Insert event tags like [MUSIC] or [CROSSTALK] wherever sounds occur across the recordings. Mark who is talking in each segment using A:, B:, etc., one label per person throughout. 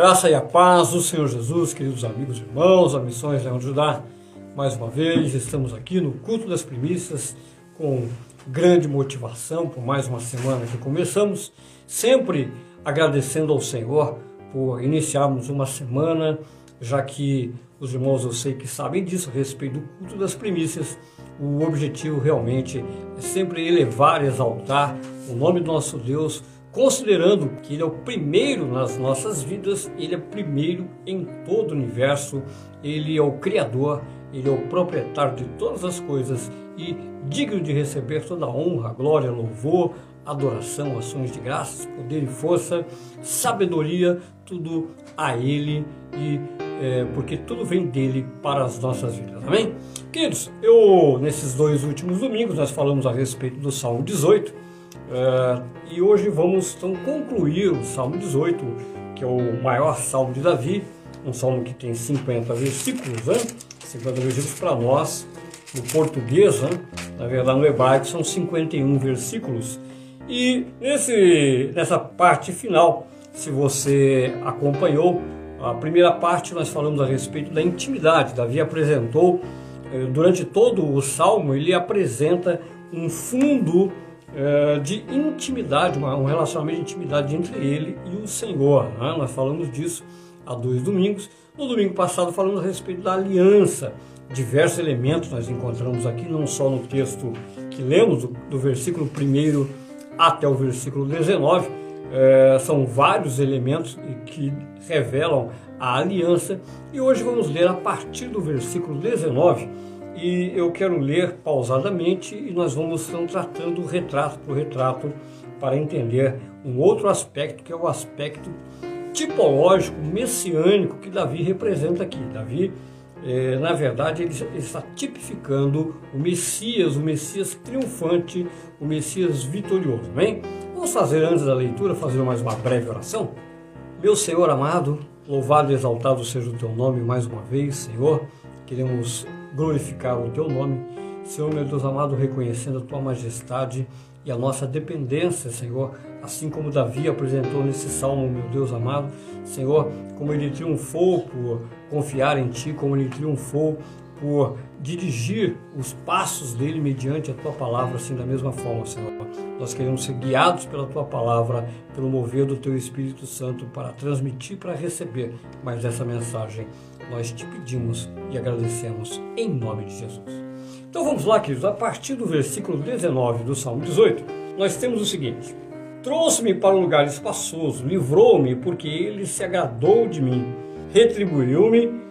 A: Graça e a paz do Senhor Jesus, queridos amigos e irmãos, a Missões Leão de Judá, mais uma vez estamos aqui no culto das primícias com grande motivação por mais uma semana que começamos, sempre agradecendo ao Senhor por iniciarmos uma semana, já que os irmãos eu sei que sabem disso a respeito do culto das primícias. O objetivo realmente é sempre elevar, exaltar o nome do nosso Deus considerando que Ele é o primeiro nas nossas vidas, Ele é primeiro em todo o universo, Ele é o Criador, Ele é o proprietário de todas as coisas e digno de receber toda a honra, glória, louvor, adoração, ações de graças, poder e força, sabedoria, tudo a Ele e é, porque tudo vem dele para as nossas vidas, amém? Queridos, eu nesses dois últimos domingos nós falamos a respeito do Salmo 18 é, e hoje vamos então concluir o Salmo 18, que é o maior salmo de Davi, um salmo que tem 50 versículos, né? 50 versículos para nós, no português, né? na verdade no hebraico são 51 versículos. E nesse, nessa parte final, se você acompanhou, a primeira parte nós falamos a respeito da intimidade. Davi apresentou, eh, durante todo o salmo, ele apresenta um fundo é, de intimidade, um relacionamento de intimidade entre ele e o Senhor. Né? Nós falamos disso há dois domingos. No domingo passado falamos a respeito da aliança. Diversos elementos nós encontramos aqui, não só no texto que lemos, do, do versículo 1 até o versículo 19, é, são vários elementos que revelam a aliança. E hoje vamos ler a partir do versículo 19 e eu quero ler pausadamente e nós vamos estar tratando retrato por retrato para entender um outro aspecto que é o aspecto tipológico, messiânico que Davi representa aqui. Davi, é, na verdade, ele, ele está tipificando o Messias, o Messias triunfante, o Messias vitorioso. Bem, vamos fazer antes da leitura, fazer mais uma breve oração. Meu Senhor amado, louvado e exaltado seja o teu nome mais uma vez, Senhor. Queremos glorificar o teu nome. Senhor, meu Deus amado, reconhecendo a tua majestade e a nossa dependência, Senhor, assim como Davi apresentou nesse salmo, meu Deus amado, Senhor, como ele triunfou por confiar em ti, como ele triunfou por dirigir os passos dele mediante a tua palavra, assim da mesma forma, Senhor. Nós queremos ser guiados pela tua palavra, pelo mover do teu Espírito Santo para transmitir, para receber mais essa mensagem. Nós te pedimos e agradecemos em nome de Jesus. Então vamos lá, queridos, a partir do versículo 19 do Salmo 18, nós temos o seguinte: Trouxe-me para um lugar espaçoso, livrou-me porque ele se agradou de mim, retribuiu-me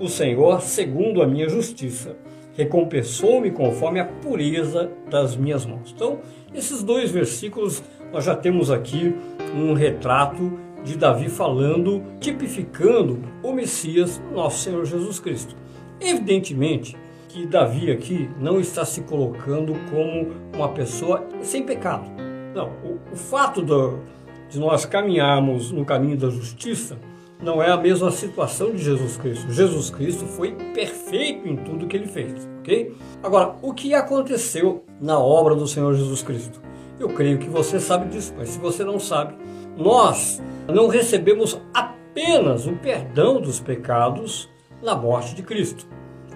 A: o Senhor segundo a minha justiça, recompensou-me conforme a pureza das minhas mãos. Então, esses dois versículos nós já temos aqui um retrato de Davi falando, tipificando o Messias, nosso Senhor Jesus Cristo. Evidentemente que Davi aqui não está se colocando como uma pessoa sem pecado. Não, o, o fato do, de nós caminharmos no caminho da justiça não é a mesma situação de Jesus Cristo. Jesus Cristo foi perfeito em tudo que ele fez, ok? Agora, o que aconteceu na obra do Senhor Jesus Cristo? Eu creio que você sabe disso, mas se você não sabe, nós não recebemos apenas o perdão dos pecados na morte de Cristo.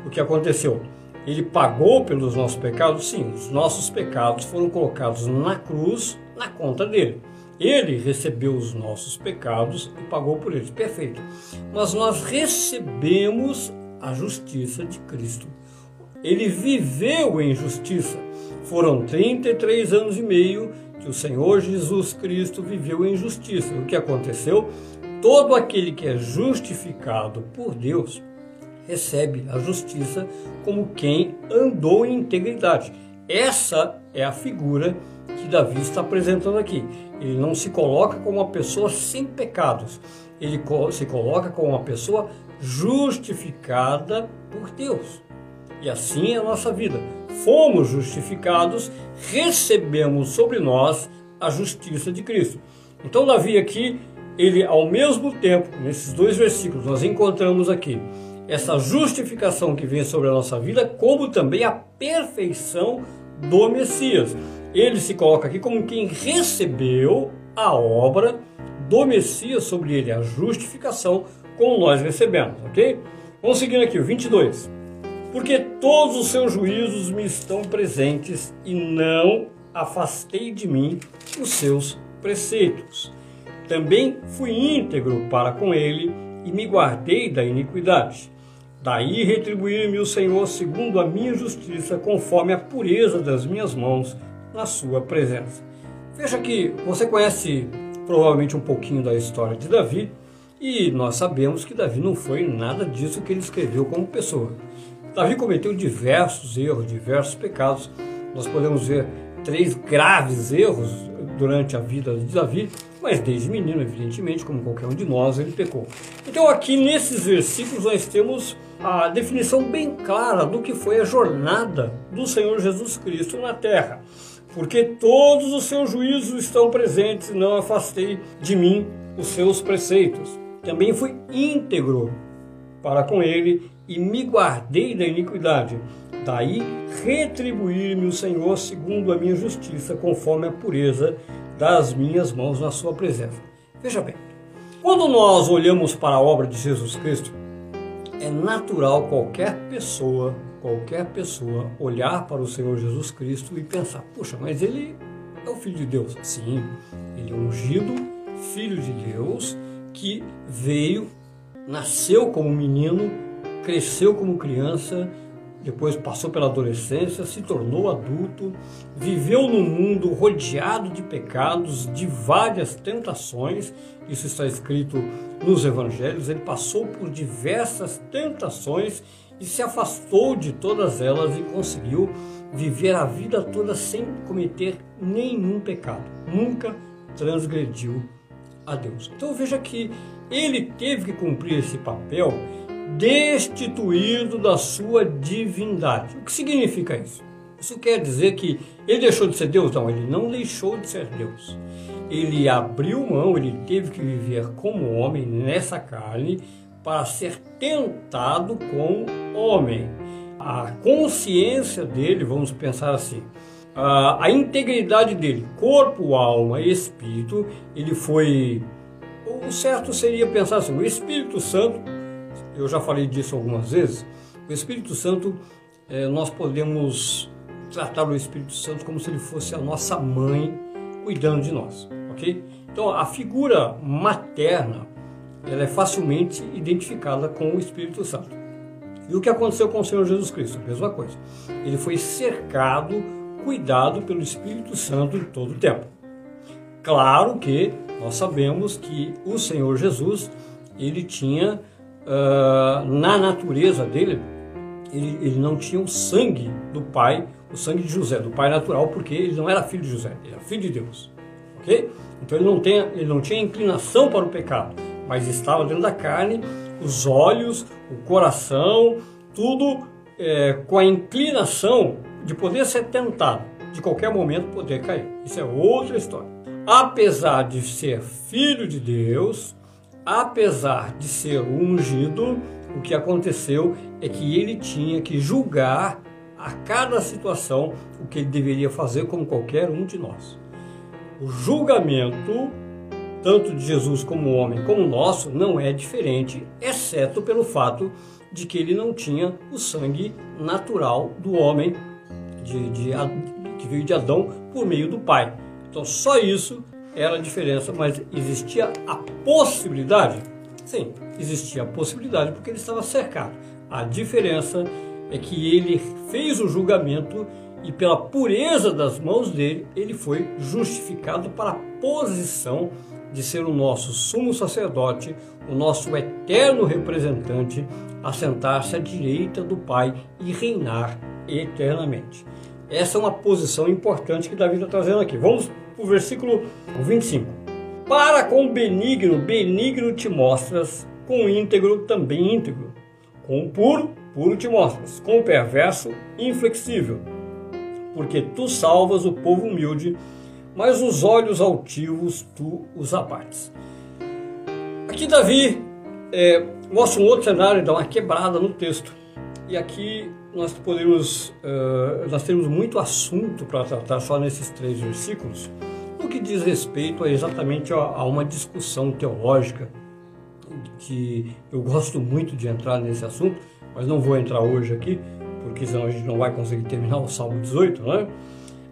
A: O que aconteceu? Ele pagou pelos nossos pecados? Sim, os nossos pecados foram colocados na cruz, na conta dele. Ele recebeu os nossos pecados e pagou por eles. Perfeito. Mas nós recebemos a justiça de Cristo. Ele viveu em justiça. Foram 33 anos e meio que o Senhor Jesus Cristo viveu em justiça. O que aconteceu? Todo aquele que é justificado por Deus recebe a justiça como quem andou em integridade. Essa é a figura que Davi está apresentando aqui. Ele não se coloca como uma pessoa sem pecados, ele se coloca como uma pessoa justificada por Deus. E assim é a nossa vida. Fomos justificados, recebemos sobre nós a justiça de Cristo. Então, Davi aqui, ele ao mesmo tempo, nesses dois versículos, nós encontramos aqui essa justificação que vem sobre a nossa vida, como também a perfeição do Messias ele se coloca aqui como quem recebeu a obra do Messias sobre ele, a justificação, como nós recebemos, ok? Vamos seguindo aqui, o 22. Porque todos os seus juízos me estão presentes e não afastei de mim os seus preceitos. Também fui íntegro para com ele e me guardei da iniquidade. Daí retribuir-me o Senhor segundo a minha justiça, conforme a pureza das minhas mãos na sua presença. Veja que você conhece provavelmente um pouquinho da história de Davi e nós sabemos que Davi não foi nada disso que ele escreveu como pessoa. Davi cometeu diversos erros, diversos pecados. Nós podemos ver três graves erros durante a vida de Davi, mas desde menino, evidentemente, como qualquer um de nós, ele pecou. Então, aqui nesses versículos, nós temos a definição bem clara do que foi a jornada do Senhor Jesus Cristo na terra. Porque todos os seus juízos estão presentes, não afastei de mim os seus preceitos. Também fui íntegro para com ele e me guardei da iniquidade. Daí retribuir-me o Senhor segundo a minha justiça, conforme a pureza das minhas mãos na sua presença. Veja bem, quando nós olhamos para a obra de Jesus Cristo, é natural qualquer pessoa, qualquer pessoa olhar para o Senhor Jesus Cristo e pensar: puxa, mas ele é o Filho de Deus. Sim, ele é ungido, Filho de Deus, que veio, nasceu como menino, cresceu como criança, depois passou pela adolescência, se tornou adulto, viveu no mundo rodeado de pecados, de várias tentações, isso está escrito nos evangelhos. Ele passou por diversas tentações e se afastou de todas elas e conseguiu viver a vida toda sem cometer nenhum pecado, nunca transgrediu a Deus. Então veja que ele teve que cumprir esse papel destituído da sua divindade. O que significa isso? Isso quer dizer que ele deixou de ser Deus? Não, ele não deixou de ser Deus. Ele abriu mão, ele teve que viver como homem nessa carne para ser tentado com homem. A consciência dele, vamos pensar assim, a, a integridade dele, corpo, alma e espírito, ele foi. O certo seria pensar assim: o Espírito Santo eu já falei disso algumas vezes, o Espírito Santo, é, nós podemos tratar o Espírito Santo como se ele fosse a nossa mãe cuidando de nós, ok? Então a figura materna, ela é facilmente identificada com o Espírito Santo. E o que aconteceu com o Senhor Jesus Cristo? A mesma coisa. Ele foi cercado, cuidado pelo Espírito Santo em todo o tempo. Claro que nós sabemos que o Senhor Jesus, ele tinha uh, na natureza dele, ele, ele, não tinha o sangue do pai, o sangue de José, do pai natural, porque ele não era filho de José, ele era filho de Deus. Ok? Então ele não, tem, ele não tinha inclinação para o pecado, mas estava dentro da carne, os olhos, o coração, tudo é, com a inclinação de poder ser tentado, de qualquer momento poder cair. Isso é outra história. Apesar de ser filho de Deus, apesar de ser ungido, o que aconteceu é que ele tinha que julgar a cada situação o que ele deveria fazer, como qualquer um de nós. O julgamento, tanto de Jesus como homem, como nosso, não é diferente, exceto pelo fato de que ele não tinha o sangue natural do homem, de, de, que veio de Adão por meio do Pai. Então, só isso era a diferença, mas existia a possibilidade? Sim, existia a possibilidade porque ele estava cercado. A diferença é que ele fez o julgamento e pela pureza das mãos dele, ele foi justificado para a posição de ser o nosso sumo sacerdote, o nosso eterno representante, assentar-se à direita do Pai e reinar eternamente. Essa é uma posição importante que Davi está trazendo aqui. Vamos para o versículo 25. Para com benigno, benigno te mostras, com íntegro, também íntegro. Com puro, puro te mostras. Com perverso, inflexível. Porque tu salvas o povo humilde, mas os olhos altivos tu os abates. Aqui Davi é, mostra um outro cenário, dá uma quebrada no texto. E aqui nós podemos, uh, nós temos muito assunto para tratar só nesses três versículos que diz respeito a exatamente a, a uma discussão teológica que eu gosto muito de entrar nesse assunto, mas não vou entrar hoje aqui, porque senão a gente não vai conseguir terminar o Salmo 18, né?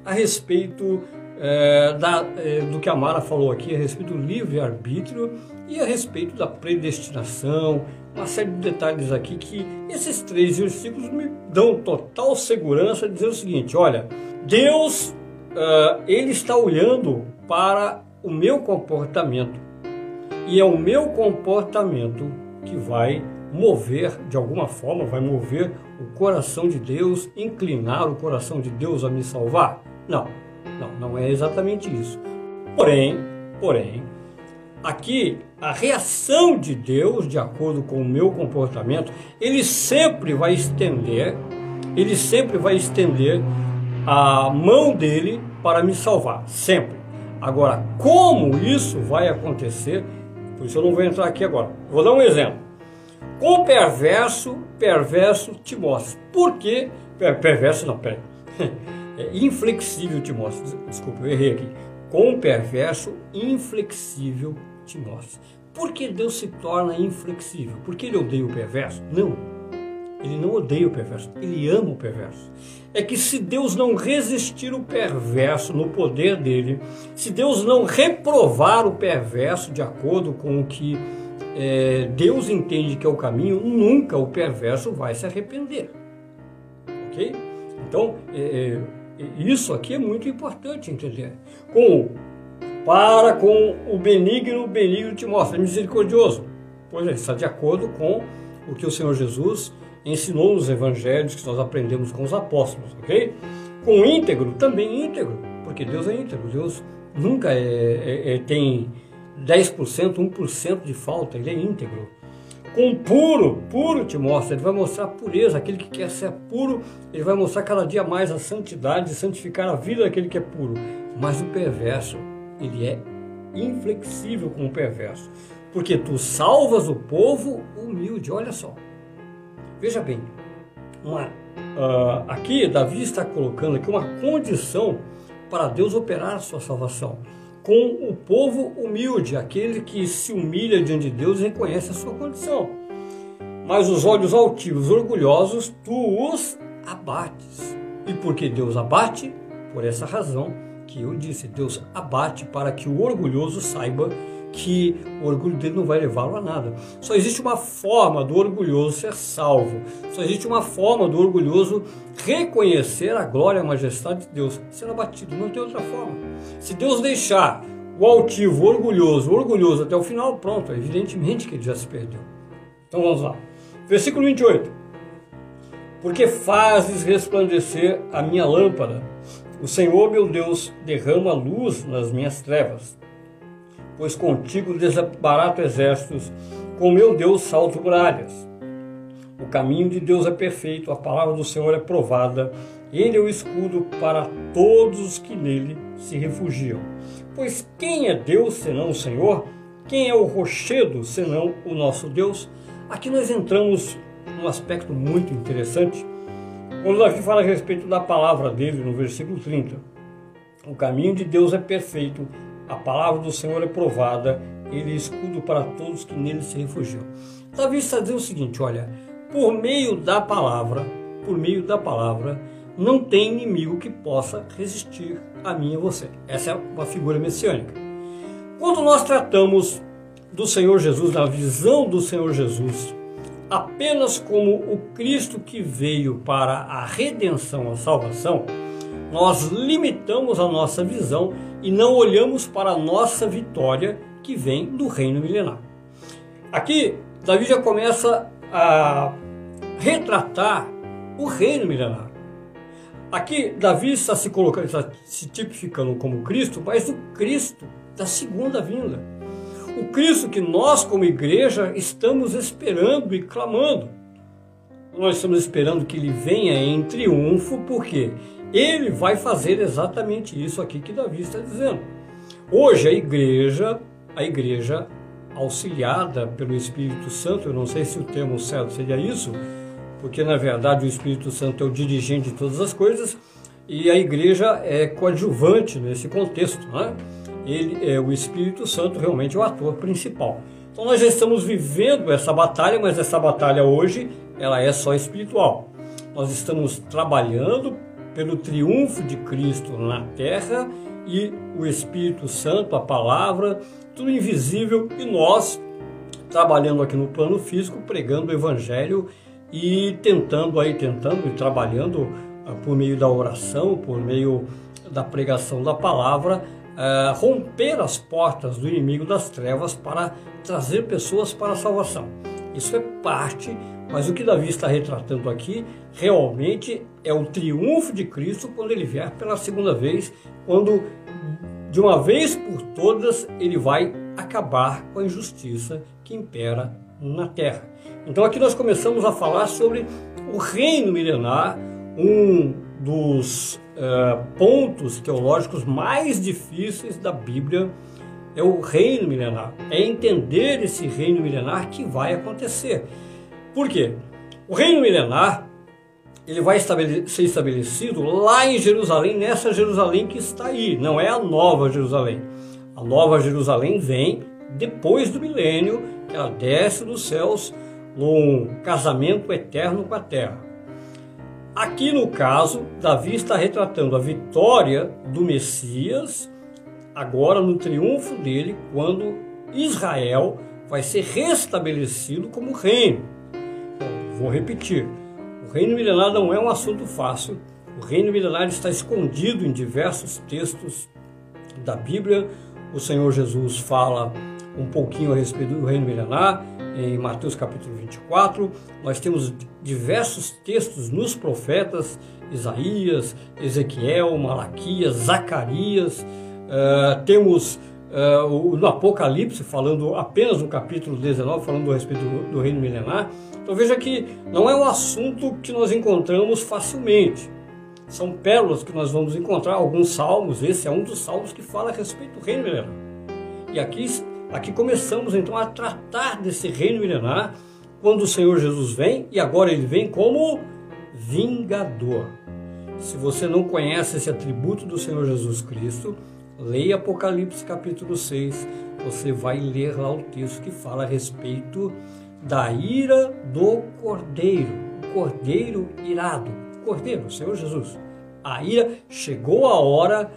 A: A respeito é, da, é, do que a Mara falou aqui, a respeito do livre-arbítrio e a respeito da predestinação, uma série de detalhes aqui que esses três versículos me dão total segurança de dizer o seguinte: olha, Deus, uh, ele está olhando para o meu comportamento e é o meu comportamento que vai mover, de alguma forma, vai mover o coração de Deus, inclinar o coração de Deus a me salvar? Não, não, não é exatamente isso. Porém, porém, aqui a reação de Deus, de acordo com o meu comportamento, ele sempre vai estender, ele sempre vai estender a mão dele para me salvar, sempre. Agora, como isso vai acontecer? Por isso eu não vou entrar aqui agora. Vou dar um exemplo. Com perverso, perverso te mostra. Por que perverso não, pera. [LAUGHS] É inflexível te mostra. Desculpa, eu errei aqui. Com perverso, inflexível te mostra. Por que Deus se torna inflexível? Porque ele odeia o perverso? Não. Ele não odeia o perverso, ele ama o perverso. É que se Deus não resistir o perverso no poder dele, se Deus não reprovar o perverso de acordo com o que é, Deus entende que é o caminho, nunca o perverso vai se arrepender. Ok? Então, é, é, isso aqui é muito importante entender. Com para com o benigno, benigno te mostra, é misericordioso. Pois é, está de acordo com o que o Senhor Jesus ensinou nos evangelhos que nós aprendemos com os apóstolos, ok? Com íntegro, também íntegro, porque Deus é íntegro, Deus nunca é, é, é, tem 10%, 1% de falta, ele é íntegro. Com puro, puro te mostra, ele vai mostrar a pureza, aquele que quer ser puro, ele vai mostrar cada dia mais a santidade, santificar a vida daquele que é puro. Mas o perverso, ele é inflexível com o perverso, porque tu salvas o povo humilde, olha só. Veja bem, uma, uh, aqui Davi está colocando aqui uma condição para Deus operar a sua salvação com o povo humilde, aquele que se humilha diante de Deus e reconhece a sua condição. Mas os olhos altivos, orgulhosos, tu os abates. E porque Deus abate? Por essa razão que eu disse, Deus abate para que o orgulhoso saiba que o orgulho dele não vai levá-lo a nada. Só existe uma forma do orgulhoso ser salvo. Só existe uma forma do orgulhoso reconhecer a glória e a majestade de Deus, ser abatido. Não tem outra forma. Se Deus deixar o altivo, o orgulhoso, o orgulhoso até o final, pronto, evidentemente que ele já se perdeu. Então vamos lá. Versículo 28. Porque fazes resplandecer a minha lâmpada. O Senhor, meu Deus, derrama luz nas minhas trevas pois contigo desbarato exércitos, com meu Deus salto muralhas. O caminho de Deus é perfeito, a palavra do Senhor é provada, ele é o escudo para todos os que nele se refugiam. Pois quem é Deus senão o Senhor? Quem é o rochedo senão o nosso Deus? Aqui nós entramos num aspecto muito interessante, quando Davi fala a respeito da palavra dele no versículo 30. O caminho de Deus é perfeito, a palavra do Senhor é provada, ele é escudo para todos que nele se refugiam. Davi está dizendo o seguinte: olha, por meio da palavra, por meio da palavra, não tem inimigo que possa resistir a mim e a você. Essa é uma figura messiânica. Quando nós tratamos do Senhor Jesus, da visão do Senhor Jesus, apenas como o Cristo que veio para a redenção, a salvação, nós limitamos a nossa visão e não olhamos para a nossa vitória que vem do reino milenar. Aqui, Davi já começa a retratar o reino milenar. Aqui, Davi está se colocando, está se tipificando como Cristo, mas o Cristo da segunda vinda. O Cristo que nós, como igreja, estamos esperando e clamando. Nós estamos esperando que ele venha em triunfo, porque ele vai fazer exatamente isso aqui que Davi está dizendo. Hoje a igreja, a igreja auxiliada pelo Espírito Santo, eu não sei se o termo certo seria isso, porque na verdade o Espírito Santo é o dirigente de todas as coisas e a igreja é coadjuvante nesse contexto. Né? ele é o Espírito Santo realmente é o ator principal. Então nós já estamos vivendo essa batalha, mas essa batalha hoje ela é só espiritual. Nós estamos trabalhando pelo triunfo de Cristo na terra e o Espírito Santo, a palavra, tudo invisível e nós trabalhando aqui no plano físico, pregando o evangelho e tentando aí tentando e trabalhando uh, por meio da oração, por meio da pregação da palavra, uh, romper as portas do inimigo das trevas para trazer pessoas para a salvação. Isso é parte, mas o que Davi está retratando aqui realmente é o triunfo de Cristo quando ele vier pela segunda vez, quando de uma vez por todas ele vai acabar com a injustiça que impera na terra. Então aqui nós começamos a falar sobre o reino milenar, um dos uh, pontos teológicos mais difíceis da Bíblia é o reino milenar, é entender esse reino milenar que vai acontecer. Por quê? O reino milenar ele vai ser estabelecido lá em Jerusalém, nessa Jerusalém que está aí, não é a nova Jerusalém. A nova Jerusalém vem depois do milênio, que ela desce dos céus num casamento eterno com a terra. Aqui no caso, Davi está retratando a vitória do Messias, agora no triunfo dele, quando Israel vai ser restabelecido como reino. Vou repetir: o reino milenar não é um assunto fácil. O reino milenar está escondido em diversos textos da Bíblia. O Senhor Jesus fala um pouquinho a respeito do reino milenar, em Mateus capítulo 24. Nós temos diversos textos nos profetas, Isaías, Ezequiel, Malaquias, Zacarias. Uh, temos uh, no Apocalipse, falando apenas no capítulo 19, falando a respeito do, do reino milenar. Então veja que não é um assunto que nós encontramos facilmente. São pérolas que nós vamos encontrar, alguns salmos, esse é um dos salmos que fala a respeito do reino milenar. E aqui Aqui começamos então a tratar desse reino milenar quando o Senhor Jesus vem e agora ele vem como vingador. Se você não conhece esse atributo do Senhor Jesus Cristo, leia Apocalipse capítulo 6, você vai ler lá o texto que fala a respeito da ira do Cordeiro, o Cordeiro irado, Cordeiro, o Senhor Jesus. A ira chegou a hora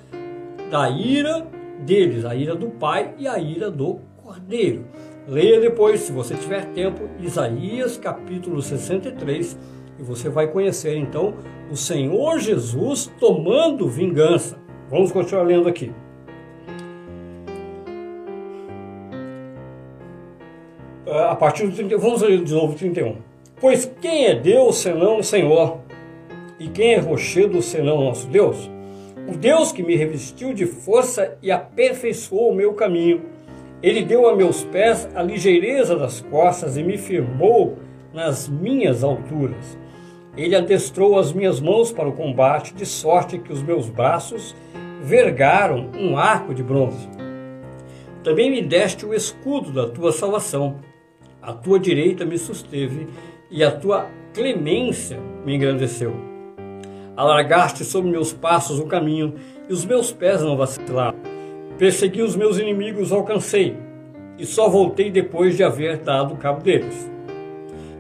A: da ira deles, a ira do Pai e a ira do Cordeiro. Leia depois, se você tiver tempo, Isaías capítulo 63 e você vai conhecer então o Senhor Jesus tomando vingança. Vamos continuar lendo aqui. A partir do 31, vamos ler de novo 31. Pois quem é Deus senão o Senhor? E quem é rochedo senão nosso Deus? O Deus que me revestiu de força e aperfeiçoou o meu caminho. Ele deu a meus pés a ligeireza das costas e me firmou nas minhas alturas. Ele adestrou as minhas mãos para o combate, de sorte que os meus braços vergaram um arco de bronze. Também me deste o escudo da tua salvação. A tua direita me susteve e a tua clemência me engrandeceu. Alargaste sobre meus passos o caminho, e os meus pés não vacilaram. Persegui os meus inimigos, alcancei, e só voltei depois de haver dado cabo deles.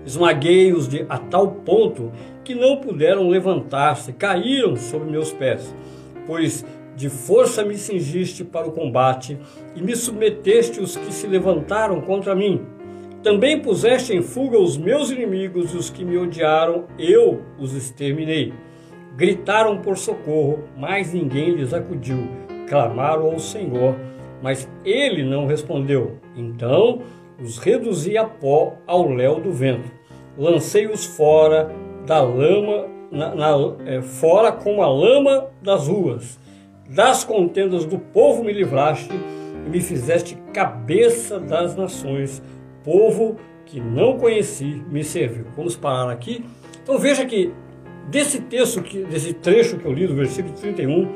A: Esmaguei-os a tal ponto que não puderam levantar-se, caíram sobre meus pés, pois de força me cingiste para o combate e me submeteste os que se levantaram contra mim. Também puseste em fuga os meus inimigos e os que me odiaram, eu os exterminei. Gritaram por socorro, mas ninguém lhes acudiu. Clamaram ao Senhor, mas ele não respondeu. Então os reduzi a pó ao léu do vento. Lancei-os fora da lama, na, na, é, fora como a lama das ruas. Das contendas do povo me livraste e me fizeste cabeça das nações. Povo que não conheci me serviu. Vamos parar aqui. Então veja que Desse texto, desse trecho que eu li, do versículo 31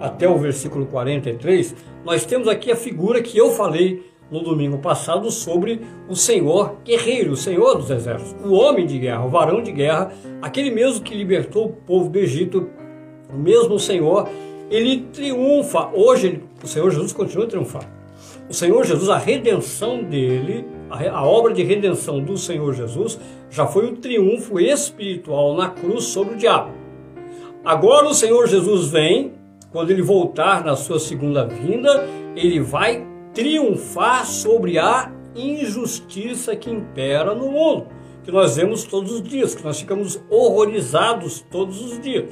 A: até o versículo 43, nós temos aqui a figura que eu falei no domingo passado sobre o Senhor guerreiro, o Senhor dos exércitos, o homem de guerra, o varão de guerra, aquele mesmo que libertou o povo do Egito, o mesmo Senhor ele triunfa. Hoje, o Senhor Jesus continua a triunfar. O Senhor Jesus, a redenção dele, a obra de redenção do Senhor Jesus, já foi o triunfo espiritual na cruz sobre o diabo. Agora o Senhor Jesus vem, quando ele voltar na sua segunda vinda, ele vai triunfar sobre a injustiça que impera no mundo, que nós vemos todos os dias, que nós ficamos horrorizados todos os dias.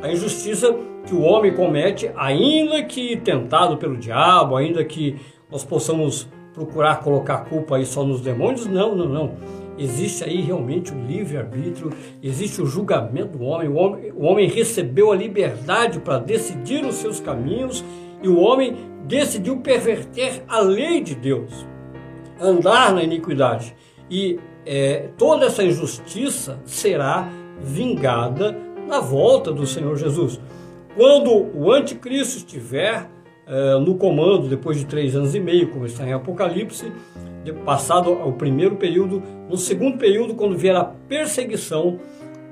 A: A injustiça que o homem comete, ainda que tentado pelo diabo, ainda que nós possamos procurar colocar a culpa aí só nos demônios, não, não, não. Existe aí realmente o livre-arbítrio, existe o julgamento do homem. O, homem. o homem recebeu a liberdade para decidir os seus caminhos e o homem decidiu perverter a lei de Deus, andar na iniquidade. E é, toda essa injustiça será vingada na volta do Senhor Jesus. Quando o anticristo estiver é, no comando, depois de três anos e meio, como está em Apocalipse, passado o primeiro período, no segundo período, quando vier a perseguição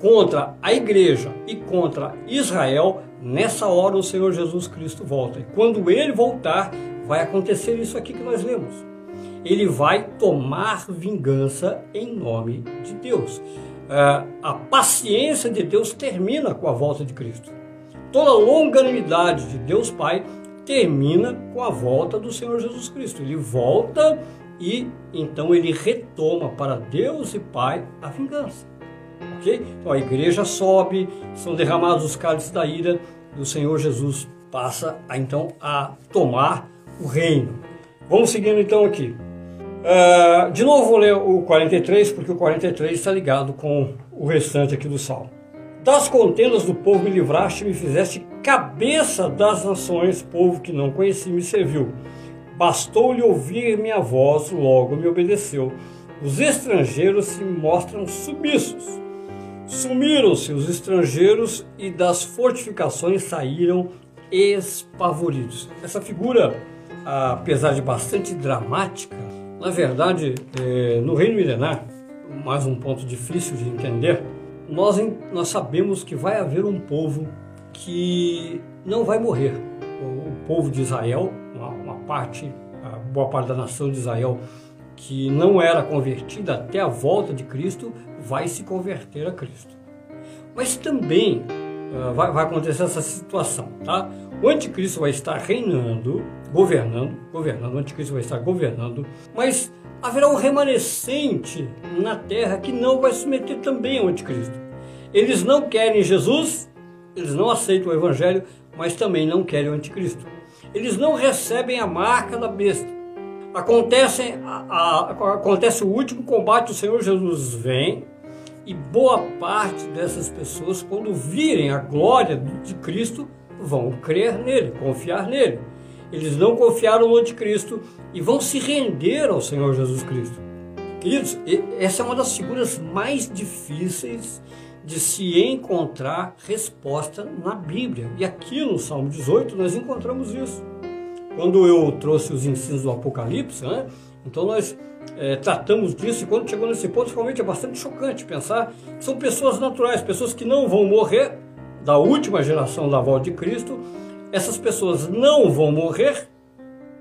A: contra a igreja e contra Israel, nessa hora o Senhor Jesus Cristo volta. E quando ele voltar, vai acontecer isso aqui que nós lemos. Ele vai tomar vingança em nome de Deus. É, a paciência de Deus termina com a volta de Cristo. Toda a longanimidade de Deus Pai termina com a volta do Senhor Jesus Cristo. Ele volta e então ele retoma para Deus e Pai a vingança. Ok? Então a igreja sobe, são derramados os cálices da ira e o Senhor Jesus passa a, então a tomar o reino. Vamos seguindo então aqui. Uh, de novo vou ler o 43, porque o 43 está ligado com o restante aqui do salmo. Das contendas do povo me livraste, me fizeste cabeça das nações, povo que não conheci me serviu. Bastou-lhe ouvir minha voz, logo me obedeceu. Os estrangeiros se mostram submissos. Sumiram-se os estrangeiros e das fortificações saíram espavoridos. Essa figura, apesar de bastante dramática, na verdade, é, no reino milenar, mais um ponto difícil de entender, nós sabemos que vai haver um povo que não vai morrer. O, povo de Israel parte, a boa parte da nação de Israel que não era convertida até a volta de Cristo, vai se converter a Cristo. Mas também uh, vai, vai, acontecer essa situação, tá? O anticristo vai estar reinando, governando, governando, o anticristo vai estar governando, mas haverá um remanescente na terra que não vai submeter também ao anticristo. Eles não querem Jesus, eles não aceitam o evangelho, mas também não querem o anticristo eles não recebem a marca da besta. Acontece, a, a, acontece o último combate, o Senhor Jesus vem e boa parte dessas pessoas, quando virem a glória de Cristo, vão crer nele, confiar nele. Eles não confiaram no anticristo e vão se render ao Senhor Jesus Cristo. Queridos, essa é uma das figuras mais difíceis de se encontrar resposta na Bíblia. E aqui no Salmo 18 nós encontramos isso. Quando eu trouxe os ensinos do Apocalipse, né, então nós é, tratamos disso e quando chegou nesse ponto, realmente é bastante chocante pensar que são pessoas naturais, pessoas que não vão morrer, da última geração da volta de Cristo, essas pessoas não vão morrer,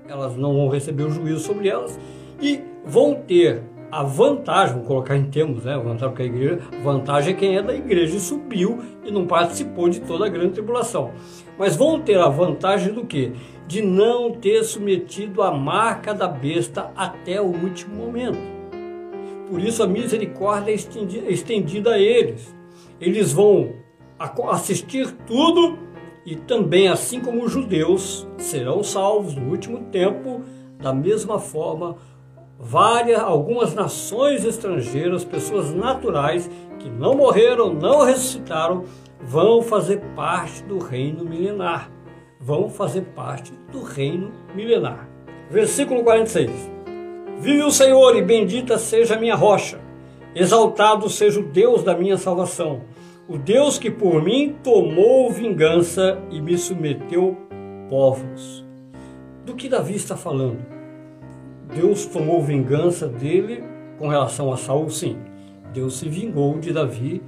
A: elas não vão receber o juízo sobre elas e vão ter a vantagem, vamos colocar em termos, né? Vantagem que a igreja, vantagem é quem é da igreja e subiu e não participou de toda a grande tribulação. Mas vão ter a vantagem do que? De não ter submetido a marca da besta até o último momento. Por isso a misericórdia é estendida, é estendida a eles. Eles vão assistir tudo e também, assim como os judeus, serão salvos no último tempo, da mesma forma várias, algumas nações estrangeiras, pessoas naturais que não morreram, não ressuscitaram, vão fazer parte do reino milenar. Vão fazer parte do reino milenar. Versículo 46. Vive o Senhor e bendita seja a minha rocha. Exaltado seja o Deus da minha salvação. O Deus que por mim tomou vingança e me submeteu povos. Do que Davi está falando? Deus tomou vingança dele com relação a Saul, sim. Deus se vingou de Davi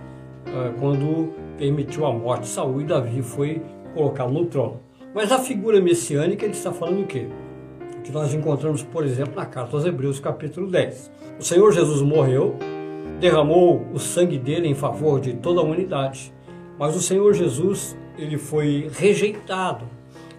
A: uh, quando permitiu a morte de Saul e Davi foi colocá-lo no trono. Mas a figura messiânica, ele está falando o quê? O que nós encontramos, por exemplo, na carta aos Hebreus, capítulo 10. O Senhor Jesus morreu, derramou o sangue dele em favor de toda a humanidade, mas o Senhor Jesus, ele foi rejeitado.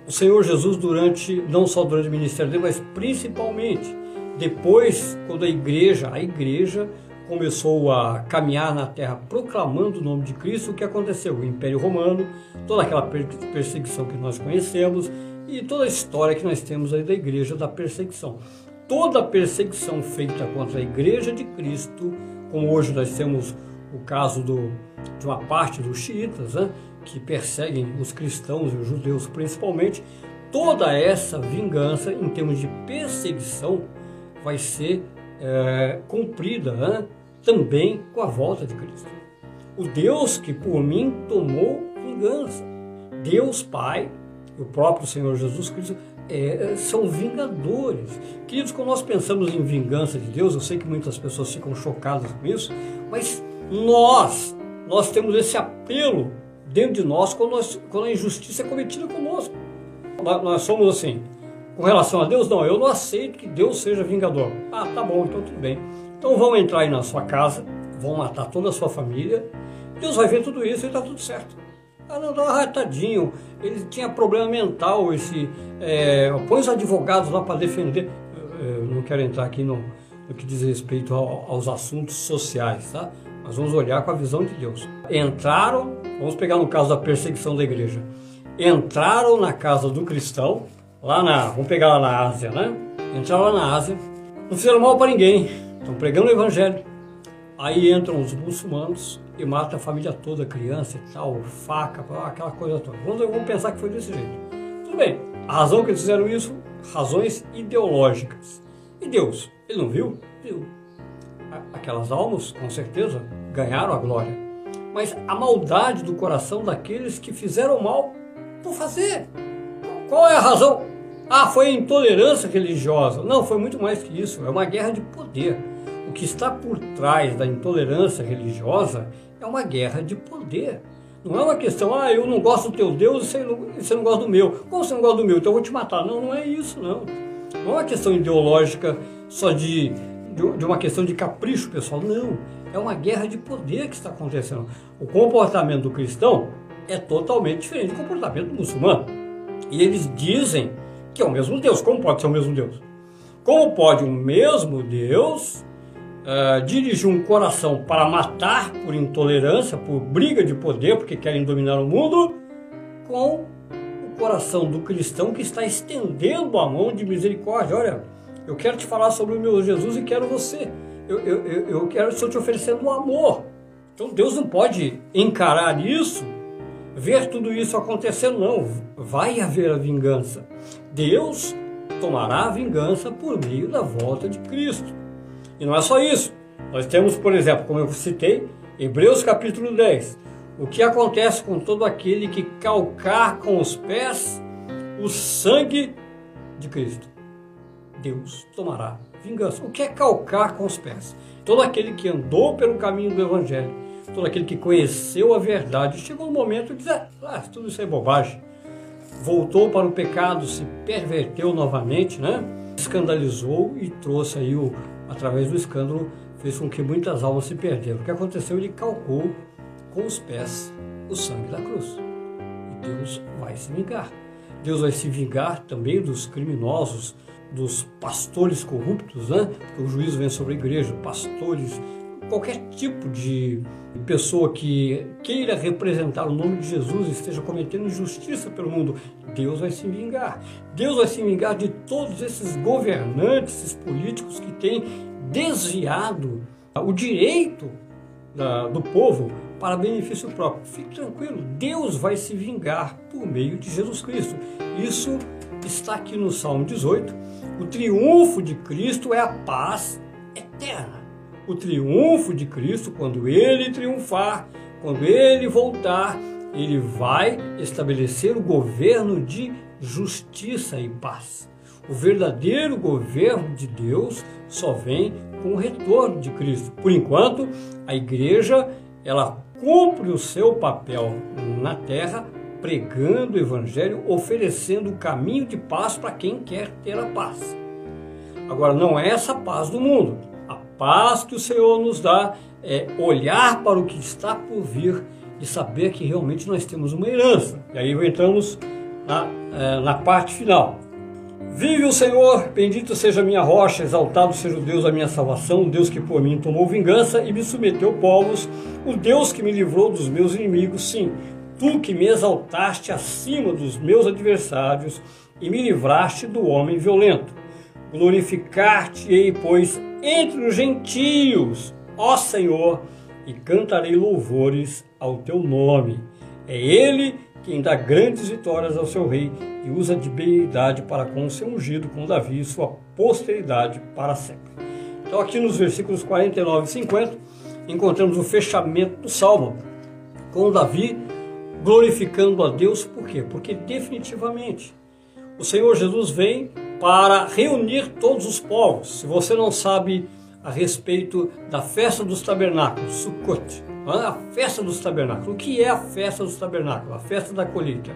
A: O Senhor Jesus, durante, não só durante o ministério dele, mas principalmente depois, quando a igreja, a igreja começou a caminhar na terra proclamando o nome de Cristo, o que aconteceu? O Império Romano, toda aquela perseguição que nós conhecemos e toda a história que nós temos aí da igreja da perseguição. Toda a perseguição feita contra a igreja de Cristo, como hoje nós temos o caso do, de uma parte dos xiitas, né, que perseguem os cristãos e os judeus principalmente, toda essa vingança em termos de perseguição vai ser é, cumprida né, também com a volta de Cristo. O Deus que por mim tomou vingança. Deus Pai, o próprio Senhor Jesus Cristo, é, são vingadores. Queridos, quando nós pensamos em vingança de Deus, eu sei que muitas pessoas ficam chocadas com isso, mas nós, nós temos esse apelo dentro de nós quando, nós, quando a injustiça é cometida conosco. Nós, nós somos assim, com relação a Deus, não, eu não aceito que Deus seja vingador. Ah, tá bom, então tudo bem. Então vão entrar aí na sua casa, vão matar toda a sua família, Deus vai ver tudo isso e está tudo certo. Ah, não, não, tadinho, ele tinha problema mental, esse. É, põe os advogados lá para defender. Eu não quero entrar aqui no, no que diz respeito ao, aos assuntos sociais, tá? Mas vamos olhar com a visão de Deus. Entraram, vamos pegar no caso da perseguição da igreja. Entraram na casa do cristão, lá na, vamos pegar lá na Ásia, né? Entraram lá na Ásia, não fizeram mal para ninguém, estão pregando o evangelho. Aí entram os muçulmanos e matam a família toda, criança e tal, faca, aquela coisa toda. Vamos, vamos pensar que foi desse jeito. Tudo bem, a razão que eles fizeram isso, razões ideológicas. E Deus, ele não viu? Viu. Aquelas almas, com certeza, ganharam a glória. Mas a maldade do coração daqueles que fizeram mal por fazer. Qual é a razão? Ah, foi intolerância religiosa. Não, foi muito mais que isso. É uma guerra de poder. O que está por trás da intolerância religiosa é uma guerra de poder. Não é uma questão, ah, eu não gosto do teu Deus e você não, gosta do meu. Como você não gosta do meu? Então eu vou te matar. Não, não é isso, não. Não é uma questão ideológica só de, de uma questão de capricho pessoal. Não. É uma guerra de poder que está acontecendo. O comportamento do cristão é totalmente diferente do comportamento do muçulmano. E eles dizem que é o mesmo Deus. Como pode ser o mesmo Deus? Como pode o mesmo Deus uh, dirigir um coração para matar por intolerância, por briga de poder, porque querem dominar o mundo, com o coração do cristão que está estendendo a mão de misericórdia? Olha, eu quero te falar sobre o meu Jesus e quero você. Eu, eu, eu, quero estou te oferecendo um amor. Então Deus não pode encarar isso ver tudo isso acontecendo, não. Vai haver a vingança. Deus tomará a vingança por meio da volta de Cristo. E não é só isso. Nós temos, por exemplo, como eu citei, Hebreus capítulo 10. O que acontece com todo aquele que calcar com os pés o sangue de Cristo? Deus tomará vingança. O que é calcar com os pés? Todo aquele que andou pelo caminho do Evangelho todo aquele que conheceu a verdade, chegou o momento de dizer, ah, tudo isso é bobagem. Voltou para o pecado, se perverteu novamente, né? escandalizou e trouxe aí, o, através do escândalo, fez com que muitas almas se perderam. O que aconteceu? Ele calcou com os pés o sangue da cruz. E Deus vai se vingar. Deus vai se vingar também dos criminosos, dos pastores corruptos, né? Porque o juízo vem sobre a igreja, pastores qualquer tipo de pessoa que queira representar o nome de Jesus e esteja cometendo injustiça pelo mundo, Deus vai se vingar. Deus vai se vingar de todos esses governantes, esses políticos que têm desviado o direito do povo para benefício próprio. Fique tranquilo, Deus vai se vingar por meio de Jesus Cristo. Isso está aqui no Salmo 18. O triunfo de Cristo é a paz eterna o triunfo de Cristo, quando ele triunfar, quando ele voltar, ele vai estabelecer o governo de justiça e paz. O verdadeiro governo de Deus só vem com o retorno de Cristo. Por enquanto, a igreja ela cumpre o seu papel na terra pregando o Evangelho, oferecendo o caminho de paz para quem quer ter a paz. Agora, não é essa paz do mundo. A paz que o Senhor nos dá é olhar para o que está por vir e saber que realmente nós temos uma herança. E aí entramos na, é, na parte final. Vive o Senhor, bendito seja a minha rocha, exaltado seja o Deus da minha salvação, o Deus que por mim tomou vingança e me submeteu povos, o Deus que me livrou dos meus inimigos, sim, tu que me exaltaste acima dos meus adversários e me livraste do homem violento. Glorificar-te-ei, pois, entre os gentios, ó Senhor, e cantarei louvores ao teu nome. É Ele quem dá grandes vitórias ao seu rei e usa de benignidade para com o seu ungido, com Davi e sua posteridade para sempre. Então, aqui nos versículos 49 e 50, encontramos o fechamento do salmo, com Davi glorificando a Deus, por quê? Porque definitivamente o Senhor Jesus vem para reunir todos os povos. Se você não sabe a respeito da festa dos tabernáculos, Sukkot, a festa dos tabernáculos. O que é a festa dos tabernáculos? A festa da colheita.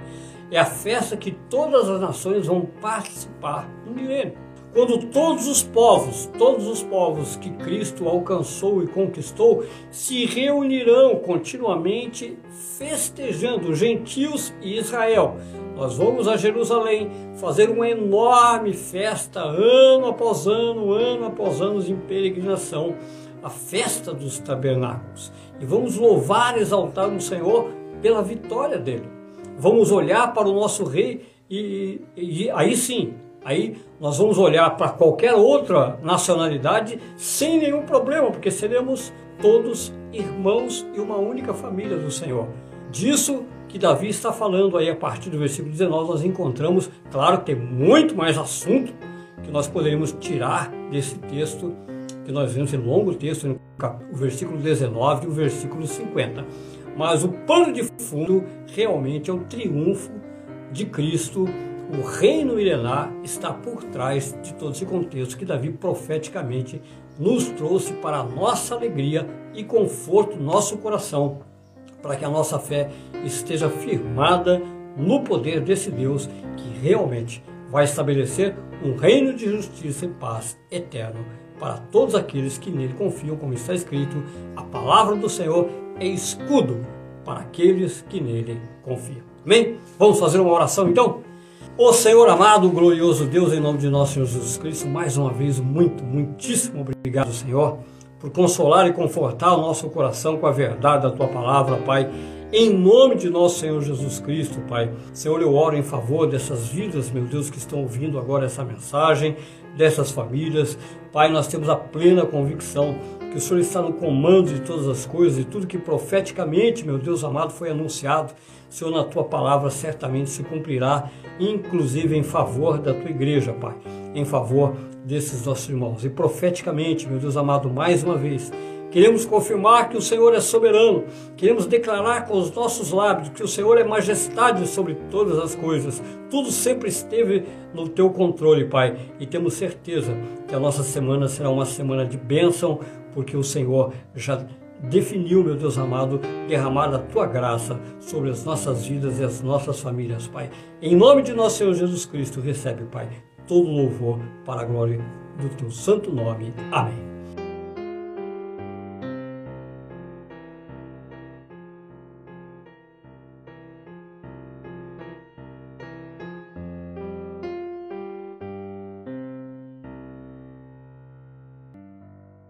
A: É a festa que todas as nações vão participar no milênio. Quando todos os povos, todos os povos que Cristo alcançou e conquistou, se reunirão continuamente festejando gentios e Israel. Nós vamos a Jerusalém fazer uma enorme festa, ano após ano, ano após ano, em peregrinação, a festa dos tabernáculos. E vamos louvar exaltar o Senhor pela vitória dele. Vamos olhar para o nosso rei e, e, e aí sim Aí nós vamos olhar para qualquer outra nacionalidade sem nenhum problema, porque seremos todos irmãos e uma única família do Senhor. Disso que Davi está falando aí a partir do versículo 19, nós encontramos, claro tem muito mais assunto que nós poderíamos tirar desse texto, que nós vemos em longo texto, o versículo 19 e o versículo 50. Mas o pano de fundo realmente é o triunfo de Cristo o reino milenar está por trás de todo esse contexto que Davi profeticamente nos trouxe para a nossa alegria e conforto nosso coração, para que a nossa fé esteja firmada no poder desse Deus que realmente vai estabelecer um reino de justiça e paz eterno para todos aqueles que nele confiam, como está escrito, a palavra do Senhor é escudo para aqueles que nele confiam. Amém? Vamos fazer uma oração então? O Senhor amado, glorioso Deus, em nome de nosso Senhor Jesus Cristo, mais uma vez, muito, muitíssimo obrigado, Senhor, por consolar e confortar o nosso coração com a verdade da tua palavra, Pai. Em nome de nosso Senhor Jesus Cristo, Pai. Senhor, eu oro em favor dessas vidas, meu Deus, que estão ouvindo agora essa mensagem, dessas famílias. Pai, nós temos a plena convicção que o Senhor está no comando de todas as coisas e tudo que profeticamente, meu Deus amado, foi anunciado, Senhor, na tua palavra certamente se cumprirá, inclusive em favor da tua igreja, Pai, em favor desses nossos irmãos. E profeticamente, meu Deus amado, mais uma vez, Queremos confirmar que o Senhor é soberano. Queremos declarar com os nossos lábios que o Senhor é majestade sobre todas as coisas. Tudo sempre esteve no teu controle, Pai. E temos certeza que a nossa semana será uma semana de bênção, porque o Senhor já definiu, meu Deus amado, derramar a tua graça sobre as nossas vidas e as nossas famílias, Pai. Em nome de nosso Senhor Jesus Cristo, recebe, Pai, todo louvor para a glória do teu santo nome. Amém.